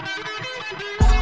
Música